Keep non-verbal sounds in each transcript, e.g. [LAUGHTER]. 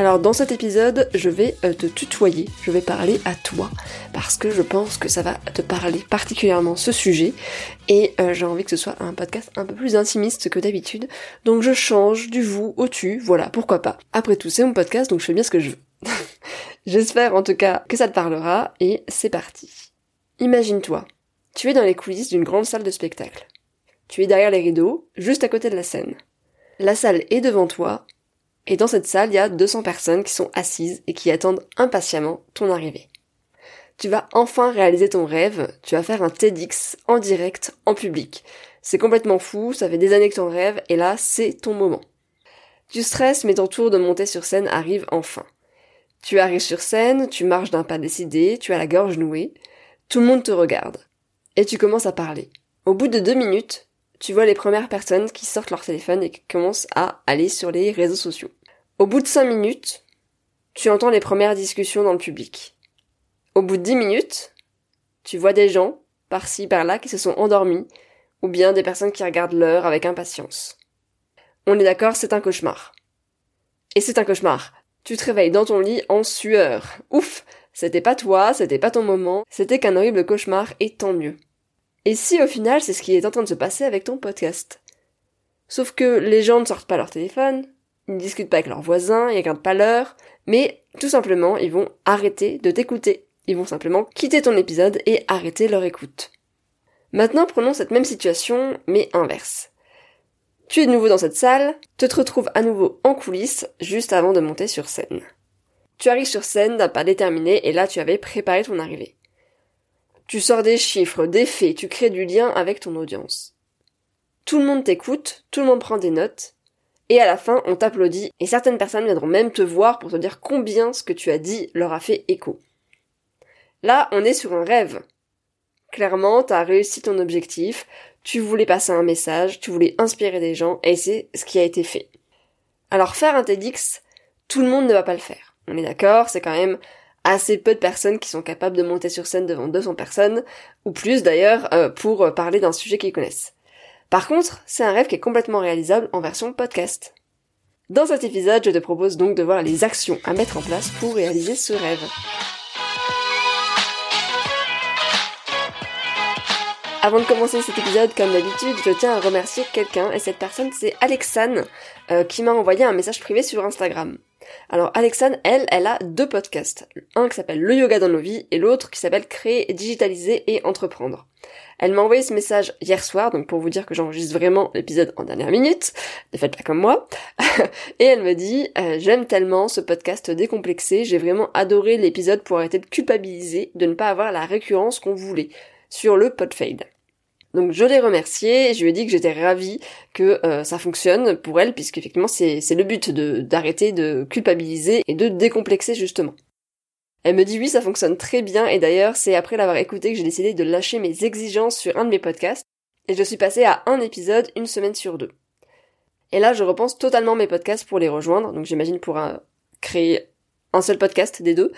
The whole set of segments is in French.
Alors dans cet épisode, je vais euh, te tutoyer, je vais parler à toi, parce que je pense que ça va te parler particulièrement ce sujet, et euh, j'ai envie que ce soit un podcast un peu plus intimiste que d'habitude, donc je change du vous au tu, voilà, pourquoi pas. Après tout, c'est mon podcast, donc je fais bien ce que je veux. [LAUGHS] J'espère en tout cas que ça te parlera, et c'est parti. Imagine-toi, tu es dans les coulisses d'une grande salle de spectacle. Tu es derrière les rideaux, juste à côté de la scène. La salle est devant toi, et dans cette salle, il y a 200 personnes qui sont assises et qui attendent impatiemment ton arrivée. Tu vas enfin réaliser ton rêve, tu vas faire un TEDx en direct, en public. C'est complètement fou, ça fait des années que ton rêve, et là, c'est ton moment. Tu stresses, mais ton tour de monter sur scène arrive enfin. Tu arrives sur scène, tu marches d'un pas décidé, tu as la gorge nouée, tout le monde te regarde. Et tu commences à parler. Au bout de deux minutes, tu vois les premières personnes qui sortent leur téléphone et qui commencent à aller sur les réseaux sociaux. Au bout de cinq minutes, tu entends les premières discussions dans le public. Au bout de dix minutes, tu vois des gens, par-ci, par-là, qui se sont endormis, ou bien des personnes qui regardent l'heure avec impatience. On est d'accord, c'est un cauchemar. Et c'est un cauchemar. Tu te réveilles dans ton lit en sueur. Ouf! C'était pas toi, c'était pas ton moment, c'était qu'un horrible cauchemar, et tant mieux. Et si au final c'est ce qui est en train de se passer avec ton podcast Sauf que les gens ne sortent pas leur téléphone, ils ne discutent pas avec leurs voisins, ils regardent pas l'heure, mais tout simplement ils vont arrêter de t'écouter. Ils vont simplement quitter ton épisode et arrêter leur écoute. Maintenant prenons cette même situation, mais inverse. Tu es de nouveau dans cette salle, te te retrouves à nouveau en coulisses juste avant de monter sur scène. Tu arrives sur scène d'un pas déterminé et là tu avais préparé ton arrivée. Tu sors des chiffres, des faits, tu crées du lien avec ton audience. Tout le monde t'écoute, tout le monde prend des notes, et à la fin on t'applaudit, et certaines personnes viendront même te voir pour te dire combien ce que tu as dit leur a fait écho. Là, on est sur un rêve. Clairement, t'as réussi ton objectif, tu voulais passer un message, tu voulais inspirer des gens, et c'est ce qui a été fait. Alors faire un TEDx, tout le monde ne va pas le faire. On est d'accord, c'est quand même assez peu de personnes qui sont capables de monter sur scène devant 200 personnes, ou plus d'ailleurs, euh, pour parler d'un sujet qu'ils connaissent. Par contre, c'est un rêve qui est complètement réalisable en version podcast. Dans cet épisode, je te propose donc de voir les actions à mettre en place pour réaliser ce rêve. Avant de commencer cet épisode, comme d'habitude, je tiens à remercier quelqu'un, et cette personne c'est Alexane, euh, qui m'a envoyé un message privé sur Instagram. Alors Alexane, elle, elle a deux podcasts. Un qui s'appelle Le yoga dans nos vies et l'autre qui s'appelle Créer, digitaliser et entreprendre. Elle m'a envoyé ce message hier soir, donc pour vous dire que j'enregistre vraiment l'épisode en dernière minute, ne faites pas comme moi. [LAUGHS] et elle me dit, euh, j'aime tellement ce podcast décomplexé, j'ai vraiment adoré l'épisode pour arrêter de culpabiliser, de ne pas avoir la récurrence qu'on voulait sur le podfade. Donc je l'ai remerciée, je lui ai dit que j'étais ravie que euh, ça fonctionne pour elle, puisque effectivement c'est le but d'arrêter de culpabiliser et de décomplexer justement. Elle me dit oui ça fonctionne très bien et d'ailleurs c'est après l'avoir écouté que j'ai décidé de lâcher mes exigences sur un de mes podcasts et je suis passée à un épisode une semaine sur deux. Et là je repense totalement mes podcasts pour les rejoindre, donc j'imagine pour créer un seul podcast des deux,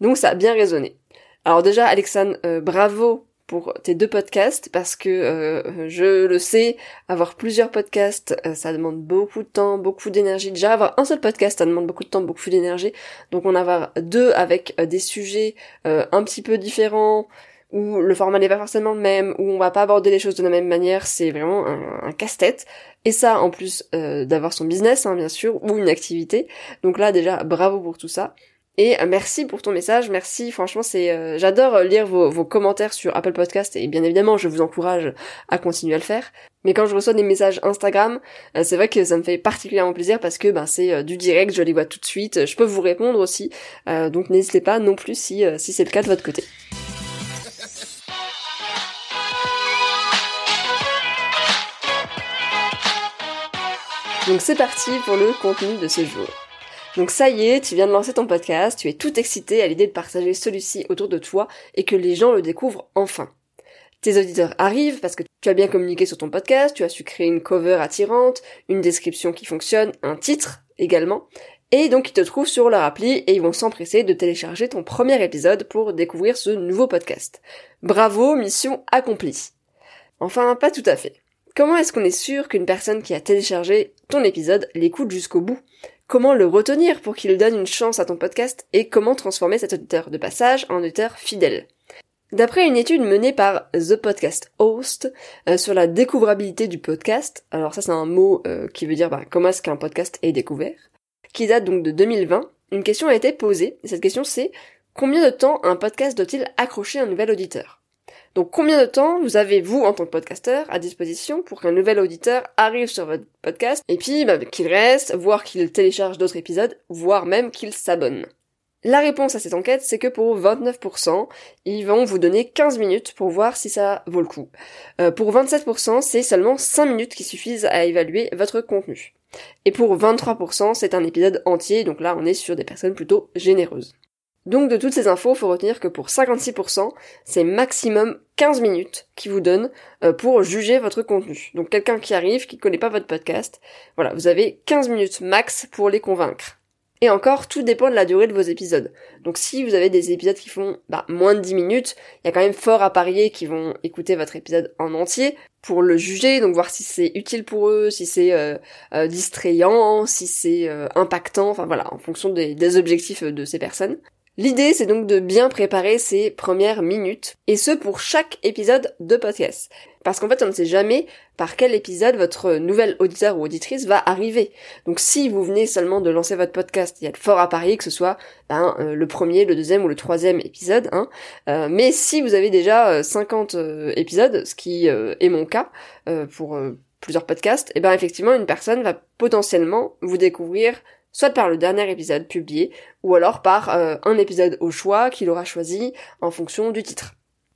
donc ça a bien résonné. Alors déjà Alexandre, euh, bravo pour tes deux podcasts parce que euh, je le sais, avoir plusieurs podcasts, euh, ça demande beaucoup de temps, beaucoup d'énergie. Déjà avoir un seul podcast, ça demande beaucoup de temps, beaucoup d'énergie. Donc on avoir deux avec euh, des sujets un petit peu différents où le format n'est pas forcément le même, où on va pas aborder les choses de la même manière, c'est vraiment un, casse-tête. Et ça en plus d'avoir son business, hein, bien sûr, ou une activité. Donc là déjà, bravo pour tout ça. Et euh, merci pour ton message, merci, franchement c'est, euh, j'adore lire vos, vos, commentaires sur Apple Podcast et bien évidemment je vous encourage à continuer à le faire. Mais quand je reçois des messages Instagram, euh, c'est vrai que ça me fait particulièrement plaisir parce que ben c'est du direct, je les vois tout de suite, je peux vous répondre aussi, donc n'hésitez pas non plus si si c'est le cas de votre côté. Donc c'est parti pour le contenu de ce jour. Donc ça y est, tu viens de lancer ton podcast, tu es tout excité à l'idée de partager celui-ci autour de toi et que les gens le découvrent enfin. Tes auditeurs arrivent parce que tu as bien communiqué sur ton podcast, tu as su créer une cover attirante, une description qui fonctionne, un titre également, et donc ils te trouvent sur leur appli et ils vont s'empresser de télécharger ton premier épisode pour découvrir ce nouveau podcast. Bravo, mission accomplie. Enfin, pas tout à fait. Comment est-ce qu'on est sûr qu'une personne qui a téléchargé ton épisode l'écoute jusqu'au bout? Comment le retenir pour qu'il donne une chance à ton podcast et comment transformer cet auditeur de passage en auditeur fidèle. D'après une étude menée par The Podcast Host euh, sur la découvrabilité du podcast, alors ça c'est un mot euh, qui veut dire bah, comment est-ce qu'un podcast est découvert, qui date donc de 2020, une question a été posée, et cette question c'est combien de temps un podcast doit-il accrocher un nouvel auditeur? Donc combien de temps vous avez vous en tant que podcasteur à disposition pour qu'un nouvel auditeur arrive sur votre podcast et puis bah, qu'il reste, voire qu'il télécharge d'autres épisodes, voire même qu'il s'abonne? La réponse à cette enquête, c'est que pour 29%, ils vont vous donner 15 minutes pour voir si ça vaut le coup. Euh, pour 27%, c'est seulement 5 minutes qui suffisent à évaluer votre contenu. Et pour 23%, c'est un épisode entier, donc là on est sur des personnes plutôt généreuses. Donc de toutes ces infos, il faut retenir que pour 56%, c'est maximum 15 minutes qui vous donne euh, pour juger votre contenu. Donc quelqu'un qui arrive, qui connaît pas votre podcast, voilà, vous avez 15 minutes max pour les convaincre. Et encore, tout dépend de la durée de vos épisodes. Donc si vous avez des épisodes qui font bah, moins de 10 minutes, il y a quand même fort à parier qu'ils vont écouter votre épisode en entier pour le juger, donc voir si c'est utile pour eux, si c'est euh, euh, distrayant, si c'est impactant, enfin voilà, en fonction des objectifs de ces personnes. L'idée, c'est donc de bien préparer ces premières minutes, et ce pour chaque épisode de podcast. Parce qu'en fait, on ne sait jamais par quel épisode votre nouvel auditeur ou auditrice va arriver. Donc si vous venez seulement de lancer votre podcast, il y a de fort à parier que ce soit ben, euh, le premier, le deuxième ou le troisième épisode. Hein. Euh, mais si vous avez déjà 50 euh, épisodes, ce qui est mon cas pour plusieurs podcasts, et eh ben effectivement une personne va potentiellement vous découvrir soit par le dernier épisode publié, ou alors par euh, un épisode au choix qu'il aura choisi en fonction du titre.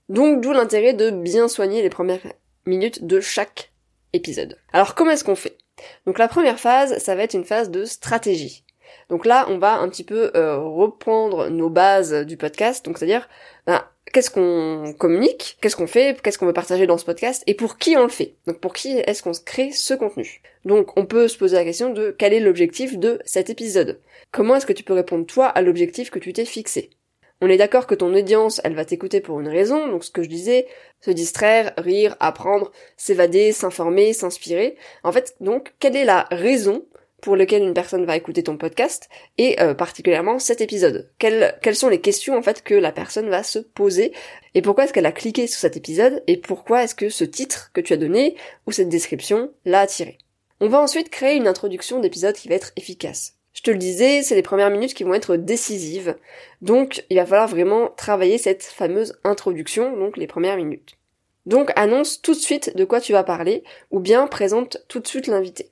Donc d'où l'intérêt de bien soigner les premières minutes de chaque épisode. Alors comment est-ce qu'on fait? Donc la première phase, ça va être une phase de stratégie. Donc là, on va un petit peu euh, reprendre nos bases du podcast, donc c'est-à-dire ben, qu'est-ce qu'on communique, qu'est-ce qu'on fait, qu'est-ce qu'on veut partager dans ce podcast et pour qui on le fait. Donc pour qui est-ce qu'on crée ce contenu. Donc on peut se poser la question de quel est l'objectif de cet épisode. Comment est-ce que tu peux répondre toi à l'objectif que tu t'es fixé? On est d'accord que ton audience, elle va t'écouter pour une raison, donc ce que je disais, se distraire, rire, apprendre, s'évader, s'informer, s'inspirer. En fait, donc, quelle est la raison pour lequel une personne va écouter ton podcast et euh, particulièrement cet épisode. Quelles, quelles sont les questions en fait que la personne va se poser et pourquoi est-ce qu'elle a cliqué sur cet épisode et pourquoi est-ce que ce titre que tu as donné ou cette description l'a attiré? On va ensuite créer une introduction d'épisode qui va être efficace. Je te le disais, c'est les premières minutes qui vont être décisives, donc il va falloir vraiment travailler cette fameuse introduction, donc les premières minutes. Donc annonce tout de suite de quoi tu vas parler, ou bien présente tout de suite l'invité.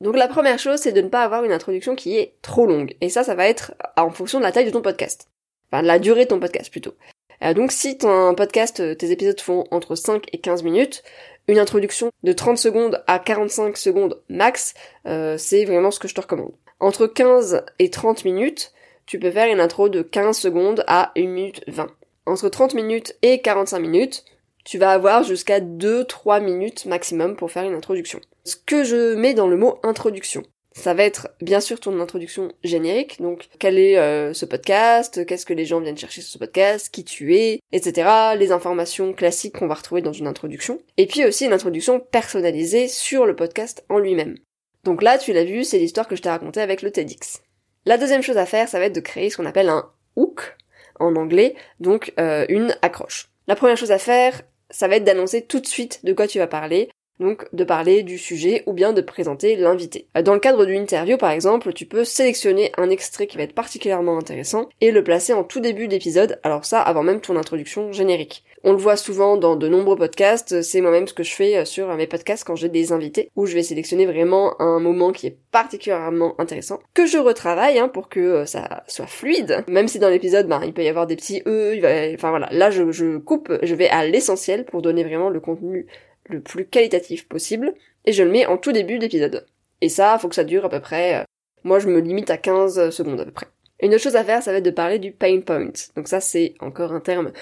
Donc la première chose, c'est de ne pas avoir une introduction qui est trop longue. Et ça, ça va être en fonction de la taille de ton podcast. Enfin, de la durée de ton podcast plutôt. Euh, donc si ton podcast, euh, tes épisodes font entre 5 et 15 minutes, une introduction de 30 secondes à 45 secondes max, euh, c'est vraiment ce que je te recommande. Entre 15 et 30 minutes, tu peux faire une intro de 15 secondes à 1 minute 20. Entre 30 minutes et 45 minutes, tu vas avoir jusqu'à 2-3 minutes maximum pour faire une introduction. Que je mets dans le mot introduction, ça va être bien sûr ton introduction générique, donc quel est euh, ce podcast, qu'est-ce que les gens viennent chercher sur ce podcast, qui tu es, etc. Les informations classiques qu'on va retrouver dans une introduction. Et puis aussi une introduction personnalisée sur le podcast en lui-même. Donc là, tu l'as vu, c'est l'histoire que je t'ai racontée avec le TEDx. La deuxième chose à faire, ça va être de créer ce qu'on appelle un hook en anglais, donc euh, une accroche. La première chose à faire, ça va être d'annoncer tout de suite de quoi tu vas parler. Donc de parler du sujet ou bien de présenter l'invité. Dans le cadre d'une interview par exemple, tu peux sélectionner un extrait qui va être particulièrement intéressant et le placer en tout début d'épisode, alors ça avant même ton introduction générique. On le voit souvent dans de nombreux podcasts, c'est moi-même ce que je fais sur mes podcasts quand j'ai des invités, où je vais sélectionner vraiment un moment qui est particulièrement intéressant, que je retravaille hein, pour que euh, ça soit fluide, même si dans l'épisode ben, il peut y avoir des petits E, il va... enfin voilà, là je, je coupe, je vais à l'essentiel pour donner vraiment le contenu le plus qualitatif possible, et je le mets en tout début d'épisode. Et ça, faut que ça dure à peu près, euh, moi je me limite à 15 secondes à peu près. Une autre chose à faire, ça va être de parler du pain point. Donc ça, c'est encore un terme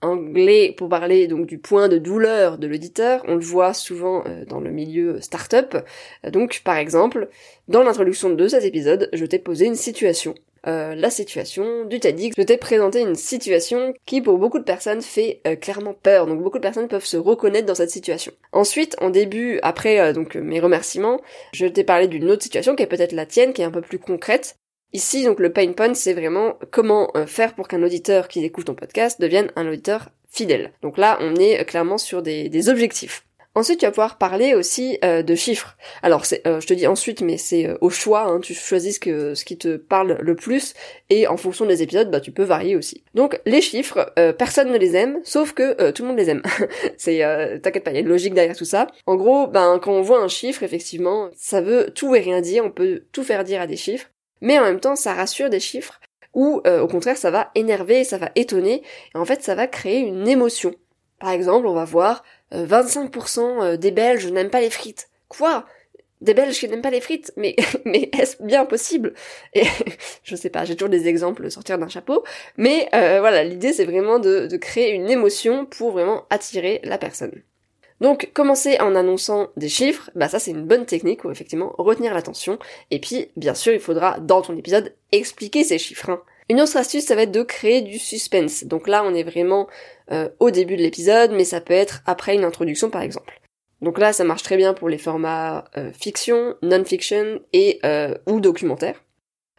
anglais pour parler donc du point de douleur de l'auditeur. On le voit souvent euh, dans le milieu startup. Donc, par exemple, dans l'introduction de cet épisode, je t'ai posé une situation euh, la situation du TEDx. Je t'ai présenté une situation qui pour beaucoup de personnes fait euh, clairement peur, donc beaucoup de personnes peuvent se reconnaître dans cette situation. Ensuite, en début, après euh, donc mes remerciements, je t'ai parlé d'une autre situation qui est peut-être la tienne, qui est un peu plus concrète. Ici, donc le pain point, c'est vraiment comment faire pour qu'un auditeur qui écoute ton podcast devienne un auditeur fidèle. Donc là, on est clairement sur des objectifs. Ensuite, tu vas pouvoir parler aussi euh, de chiffres. Alors, euh, je te dis ensuite, mais c'est euh, au choix. Hein, tu choisis ce, qui te parle le plus, et en fonction des épisodes, bah, tu peux varier aussi. Donc, les chiffres, personne ne les aime, sauf que tout le monde les aime. [LAUGHS] c'est, t'inquiète pas, il y a une logique derrière tout ça. En gros, ben, quand on voit un chiffre, effectivement, ça veut tout et rien dire. On peut tout faire dire à des chiffres, mais en même temps, ça rassure des chiffres. Ou au contraire, ça va énerver, ça va étonner, et en fait, ça va créer une émotion. Par exemple, on va voir 25% euh, euh, des Belges n'aiment pas les frites. Quoi? Des Belges qui n'aiment pas les frites? Mais, [LAUGHS] mais est-ce bien possible? Et [LAUGHS] je sais pas, j'ai toujours des exemples sortir d'un chapeau, mais euh, voilà, l'idée c'est vraiment de, de créer une émotion pour vraiment attirer la personne. Donc commencer en annonçant des chiffres, bah ça c'est une bonne technique pour effectivement retenir l'attention. Et puis bien sûr il faudra dans ton épisode expliquer ces chiffres. Hein. Une autre astuce, ça va être de créer du suspense. Donc là, on est vraiment euh, au début de l'épisode, mais ça peut être après une introduction par exemple. Donc là, ça marche très bien pour les formats euh, fiction, non-fiction et euh, ou documentaire.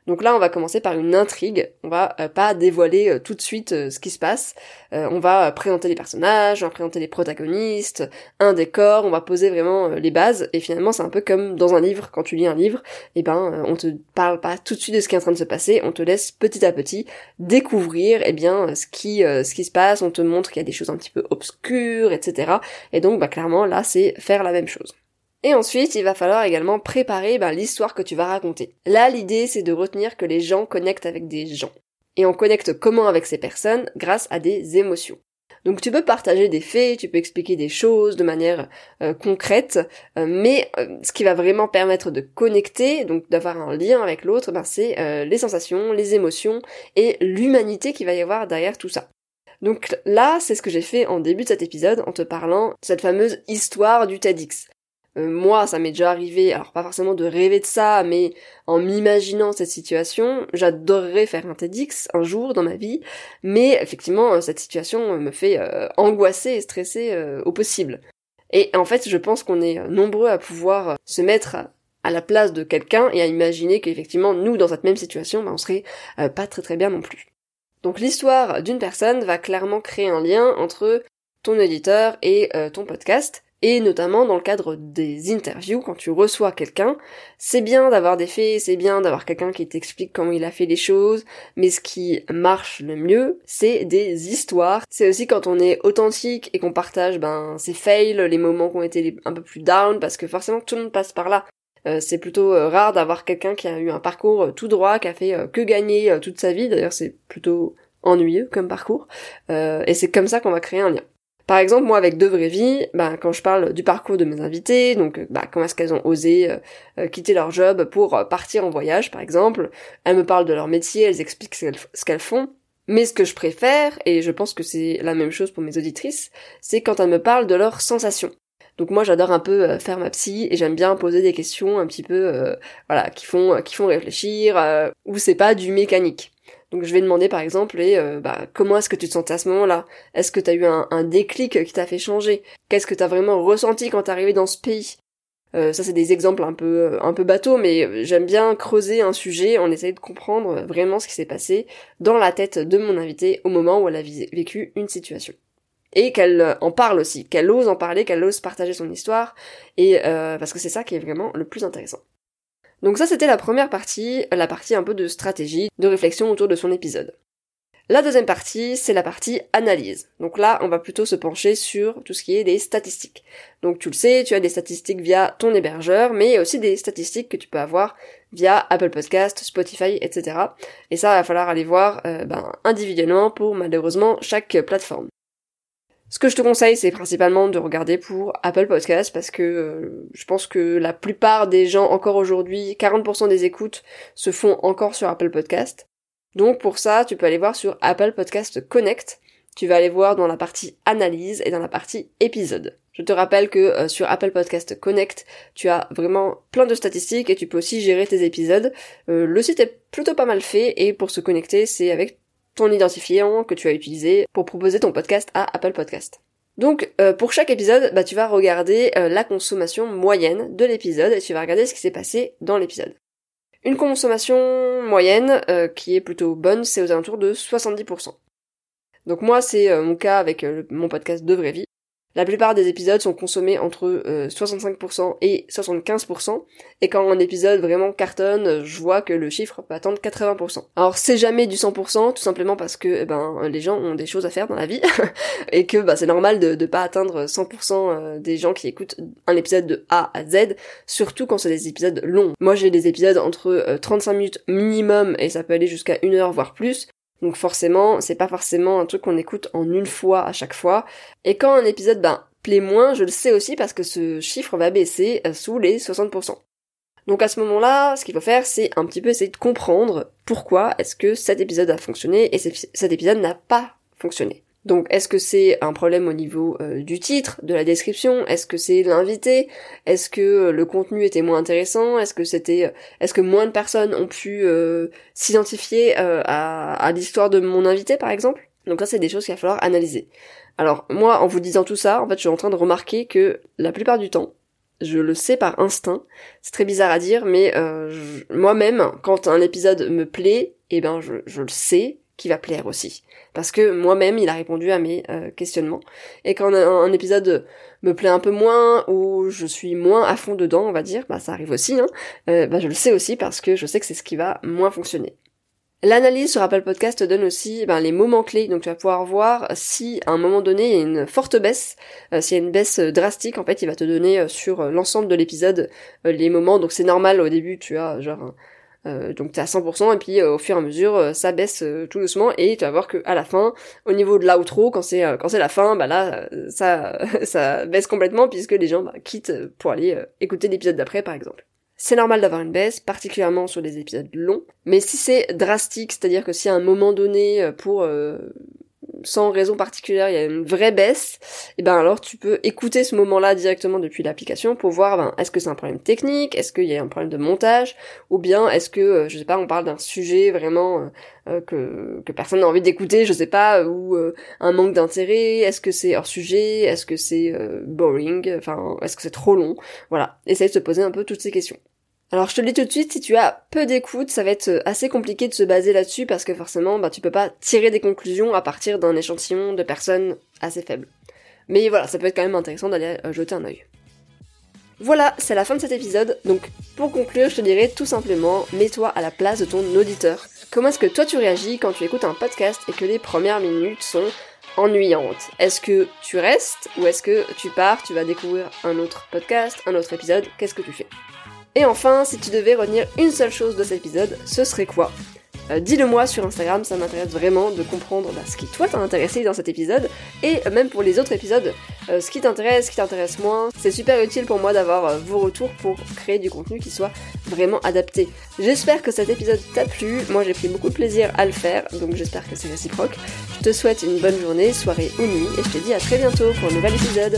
Donc là, on va commencer par une intrigue. On va euh, pas dévoiler euh, tout de suite euh, ce qui se passe. on va présenter les personnages, on va présenter les protagonistes, un décor, on va poser vraiment les bases. Et finalement, c'est un peu comme dans un livre. Quand tu lis un livre, eh ben, on te parle pas tout de suite de ce qui est en train de se passer. On te laisse petit à petit découvrir, eh bien, ce qui, ce qui se passe. On te montre qu'il y a des choses un petit peu obscures, etc. Et donc, bah, clairement, là, c'est faire la même chose. Et ensuite, il va falloir également préparer ben, l'histoire que tu vas raconter. Là, l'idée, c'est de retenir que les gens connectent avec des gens. Et on connecte comment avec ces personnes? Grâce à des émotions. Donc tu peux partager des faits, tu peux expliquer des choses de manière euh, concrète, euh, mais euh, ce qui va vraiment permettre de connecter, donc d'avoir un lien avec l'autre, ben, c'est les sensations, les émotions et l'humanité qui va y avoir derrière tout ça. Donc là, c'est ce que j'ai fait en début de cet épisode en te parlant de cette fameuse histoire du TEDx. Euh, moi, ça m'est déjà arrivé, alors pas forcément de rêver de ça, mais en m'imaginant cette situation, j'adorerais faire un TEDx un jour dans ma vie, mais effectivement, euh, cette situation me fait euh, angoisser et stresser au possible. Et en fait, je pense qu'on est nombreux à pouvoir se mettre à la place de quelqu'un et à imaginer qu'effectivement, nous, dans cette même situation, ben, on serait pas très très bien non plus. Donc l'histoire d'une personne va clairement créer un lien entre ton éditeur et ton podcast, et notamment dans le cadre des interviews, quand tu reçois quelqu'un, c'est bien d'avoir des faits, c'est bien d'avoir quelqu'un qui t'explique comment il a fait les choses, mais ce qui marche le mieux, c'est des histoires. C'est aussi quand on est authentique et qu'on partage ben ses fails, les moments qui ont été un peu plus down, parce que forcément tout le monde passe par là. Euh, c'est plutôt euh, rare d'avoir quelqu'un qui a eu un parcours euh, tout droit, qui a fait que gagner toute sa vie. D'ailleurs, c'est plutôt ennuyeux comme parcours. et c'est comme ça qu'on va créer un lien. Par exemple, moi avec De Vraies Vies, bah, quand je parle du parcours de mes invités, donc bah, comment est-ce qu'elles ont osé euh, euh, quitter leur job pour euh, partir en voyage, par exemple, elles me parlent de leur métier, elles expliquent ce qu'elles font. Mais ce que je préfère, et je pense que c'est la même chose pour mes auditrices, c'est quand elles me parlent de leurs sensations. Donc moi j'adore un peu faire ma psy et j'aime bien poser des questions un petit peu voilà qui font qui font réfléchir où c'est pas du mécanique. Donc je vais demander par exemple et euh, bah, comment est-ce que tu te sentais à ce moment-là? Est-ce que tu as eu un, déclic qui t'a fait changer? Qu'est-ce que tu as vraiment ressenti quand t'es arrivé dans ce pays? Euh, ça c'est des exemples un peu euh, un peu bateaux mais j'aime bien creuser un sujet en essayant de comprendre vraiment ce qui s'est passé dans la tête de mon invité au moment où elle a vécu une situation. et qu'elle en parle aussi, qu'elle ose en parler, qu'elle ose partager son histoire, et parce que c'est ça qui est vraiment le plus intéressant. Donc ça c'était la première partie, la partie un peu de stratégie, de réflexion autour de son épisode. La deuxième partie, c'est la partie analyse. Donc là, on va plutôt se pencher sur tout ce qui est des statistiques. Donc tu le sais, tu as des statistiques via ton hébergeur, mais il y a aussi des statistiques que tu peux avoir via Apple Podcast, Spotify, etc. Et ça, il va falloir aller voir euh, ben, individuellement pour malheureusement chaque plateforme. Ce que je te conseille, c'est principalement de regarder pour Apple Podcast parce que euh, je pense que la plupart des gens encore aujourd'hui, 40% des écoutes se font encore sur Apple Podcast. Donc pour ça, tu peux aller voir sur Apple Podcast Connect. Tu vas aller voir dans la partie analyse et dans la partie épisode. Je te rappelle que euh, sur Apple Podcast Connect, tu as vraiment plein de statistiques et tu peux aussi gérer tes épisodes. Euh, le site est plutôt pas mal fait et pour se connecter, c'est avec identifiant que tu as utilisé pour proposer ton podcast à Apple Podcast. Donc euh, pour chaque épisode, bah, tu vas regarder la consommation moyenne de l'épisode et tu vas regarder ce qui s'est passé dans l'épisode. Une consommation moyenne euh, qui est plutôt bonne, c'est aux alentours de 70%. Donc moi, c'est euh, mon cas avec euh, mon podcast de vraie vie. La plupart des épisodes sont consommés entre 65% euh, et 75%, et quand un épisode vraiment cartonne, je vois que le chiffre peut atteindre 80%. Alors c'est jamais du 100%, tout simplement parce que eh ben les gens ont des choses à faire dans la vie, [LAUGHS] et que bah, c'est normal de, de pas atteindre 100% euh, des gens qui écoutent un épisode de A à Z, surtout quand c'est des épisodes longs. Moi j'ai des épisodes entre 35 euh, minutes minimum, et ça peut aller jusqu'à une heure voire plus, donc forcément, c'est pas forcément un truc qu'on écoute en une fois à chaque fois. Et quand un épisode ben, plaît moins, je le sais aussi parce que ce chiffre va baisser euh, sous les 60%. Donc à ce moment-là, ce qu'il faut faire, c'est un petit peu essayer de comprendre pourquoi est-ce que cet épisode a fonctionné et cet épisode n'a pas fonctionné. Donc est-ce que c'est un problème au niveau euh, du titre, de la description? Est-ce que c'est l'invité? Est-ce que euh, le contenu était moins intéressant? Est-ce que c'était euh, est-ce que moins de personnes ont pu s'identifier à, l'histoire de mon invité par exemple? Donc ça c'est des choses qu'il va falloir analyser. Alors moi en vous disant tout ça, en fait je suis en train de remarquer que la plupart du temps, je le sais par instinct, c'est très bizarre à dire, mais moi-même, quand un épisode me plaît, eh ben je le sais qui va plaire aussi. Parce que moi-même, il a répondu à mes euh, questionnements. Et quand un, épisode me plaît un peu moins, ou je suis moins à fond dedans, on va dire, bah ça arrive aussi, hein, euh, bah je le sais aussi parce que je sais que c'est ce qui va moins fonctionner. L'analyse sur Apple Podcast donne aussi ben, les moments clés, donc tu vas pouvoir voir si à un moment donné il y a une forte baisse, euh, s'il y a une baisse drastique, en fait il va te donner sur l'ensemble de l'épisode les moments, donc c'est normal au début tu as genre euh, donc t'es à 100% et puis euh, au fur et à mesure euh, ça baisse tout doucement et tu vas voir que à la fin au niveau de l'outro quand c'est quand c'est la fin bah là ça [LAUGHS] ça baisse complètement puisque les gens bah, quittent pour aller écouter l'épisode d'après par exemple. C'est normal d'avoir une baisse, particulièrement sur des épisodes longs, mais si c'est drastique, c'est-à-dire que si à un moment donné, pour sans raison particulière, il y a une vraie baisse, et ben alors tu peux écouter ce moment-là directement depuis l'application pour voir ben, est-ce que c'est un problème technique, est-ce qu'il y a un problème de montage, ou bien est-ce que, euh, je sais pas, on parle d'un sujet vraiment euh, euh, que, que personne n'a envie d'écouter, je sais pas, ou un manque d'intérêt, est-ce que c'est hors sujet, est-ce que c'est boring, enfin, est-ce que c'est trop long, voilà, essaye de se poser un peu toutes ces questions. Alors je te le dis tout de suite, si tu as peu d'écoute, ça va être euh, assez compliqué de se baser là-dessus parce que forcément, bah, tu peux pas tirer des conclusions à partir d'un échantillon de personnes assez faibles. Mais voilà, ça peut être quand même intéressant d'aller euh, jeter un œil. Voilà, c'est la fin de cet épisode, donc pour conclure, je te dirais tout simplement, mets-toi à la place de ton auditeur. Comment est-ce que toi tu réagis quand tu écoutes un podcast et que les premières minutes sont ennuyantes? Est-ce que tu restes ou est-ce que tu pars, tu vas découvrir un autre podcast, un autre épisode? Qu'est-ce que tu fais? Et enfin, si tu devais retenir une seule chose de cet épisode, ce serait quoi euh, Dis-le moi sur Instagram, ça m'intéresse vraiment de comprendre bah, ce qui toi t'a intéressé dans cet épisode et même pour les autres épisodes, euh, ce qui t'intéresse, ce qui t'intéresse moins. C'est super utile pour moi d'avoir euh, vos retours pour créer du contenu qui soit vraiment adapté. J'espère que cet épisode t'a plu, moi j'ai pris beaucoup de plaisir à le faire, donc j'espère que c'est réciproque. Je te souhaite une bonne journée, soirée ou nuit et je te dis à très bientôt pour un nouvel épisode.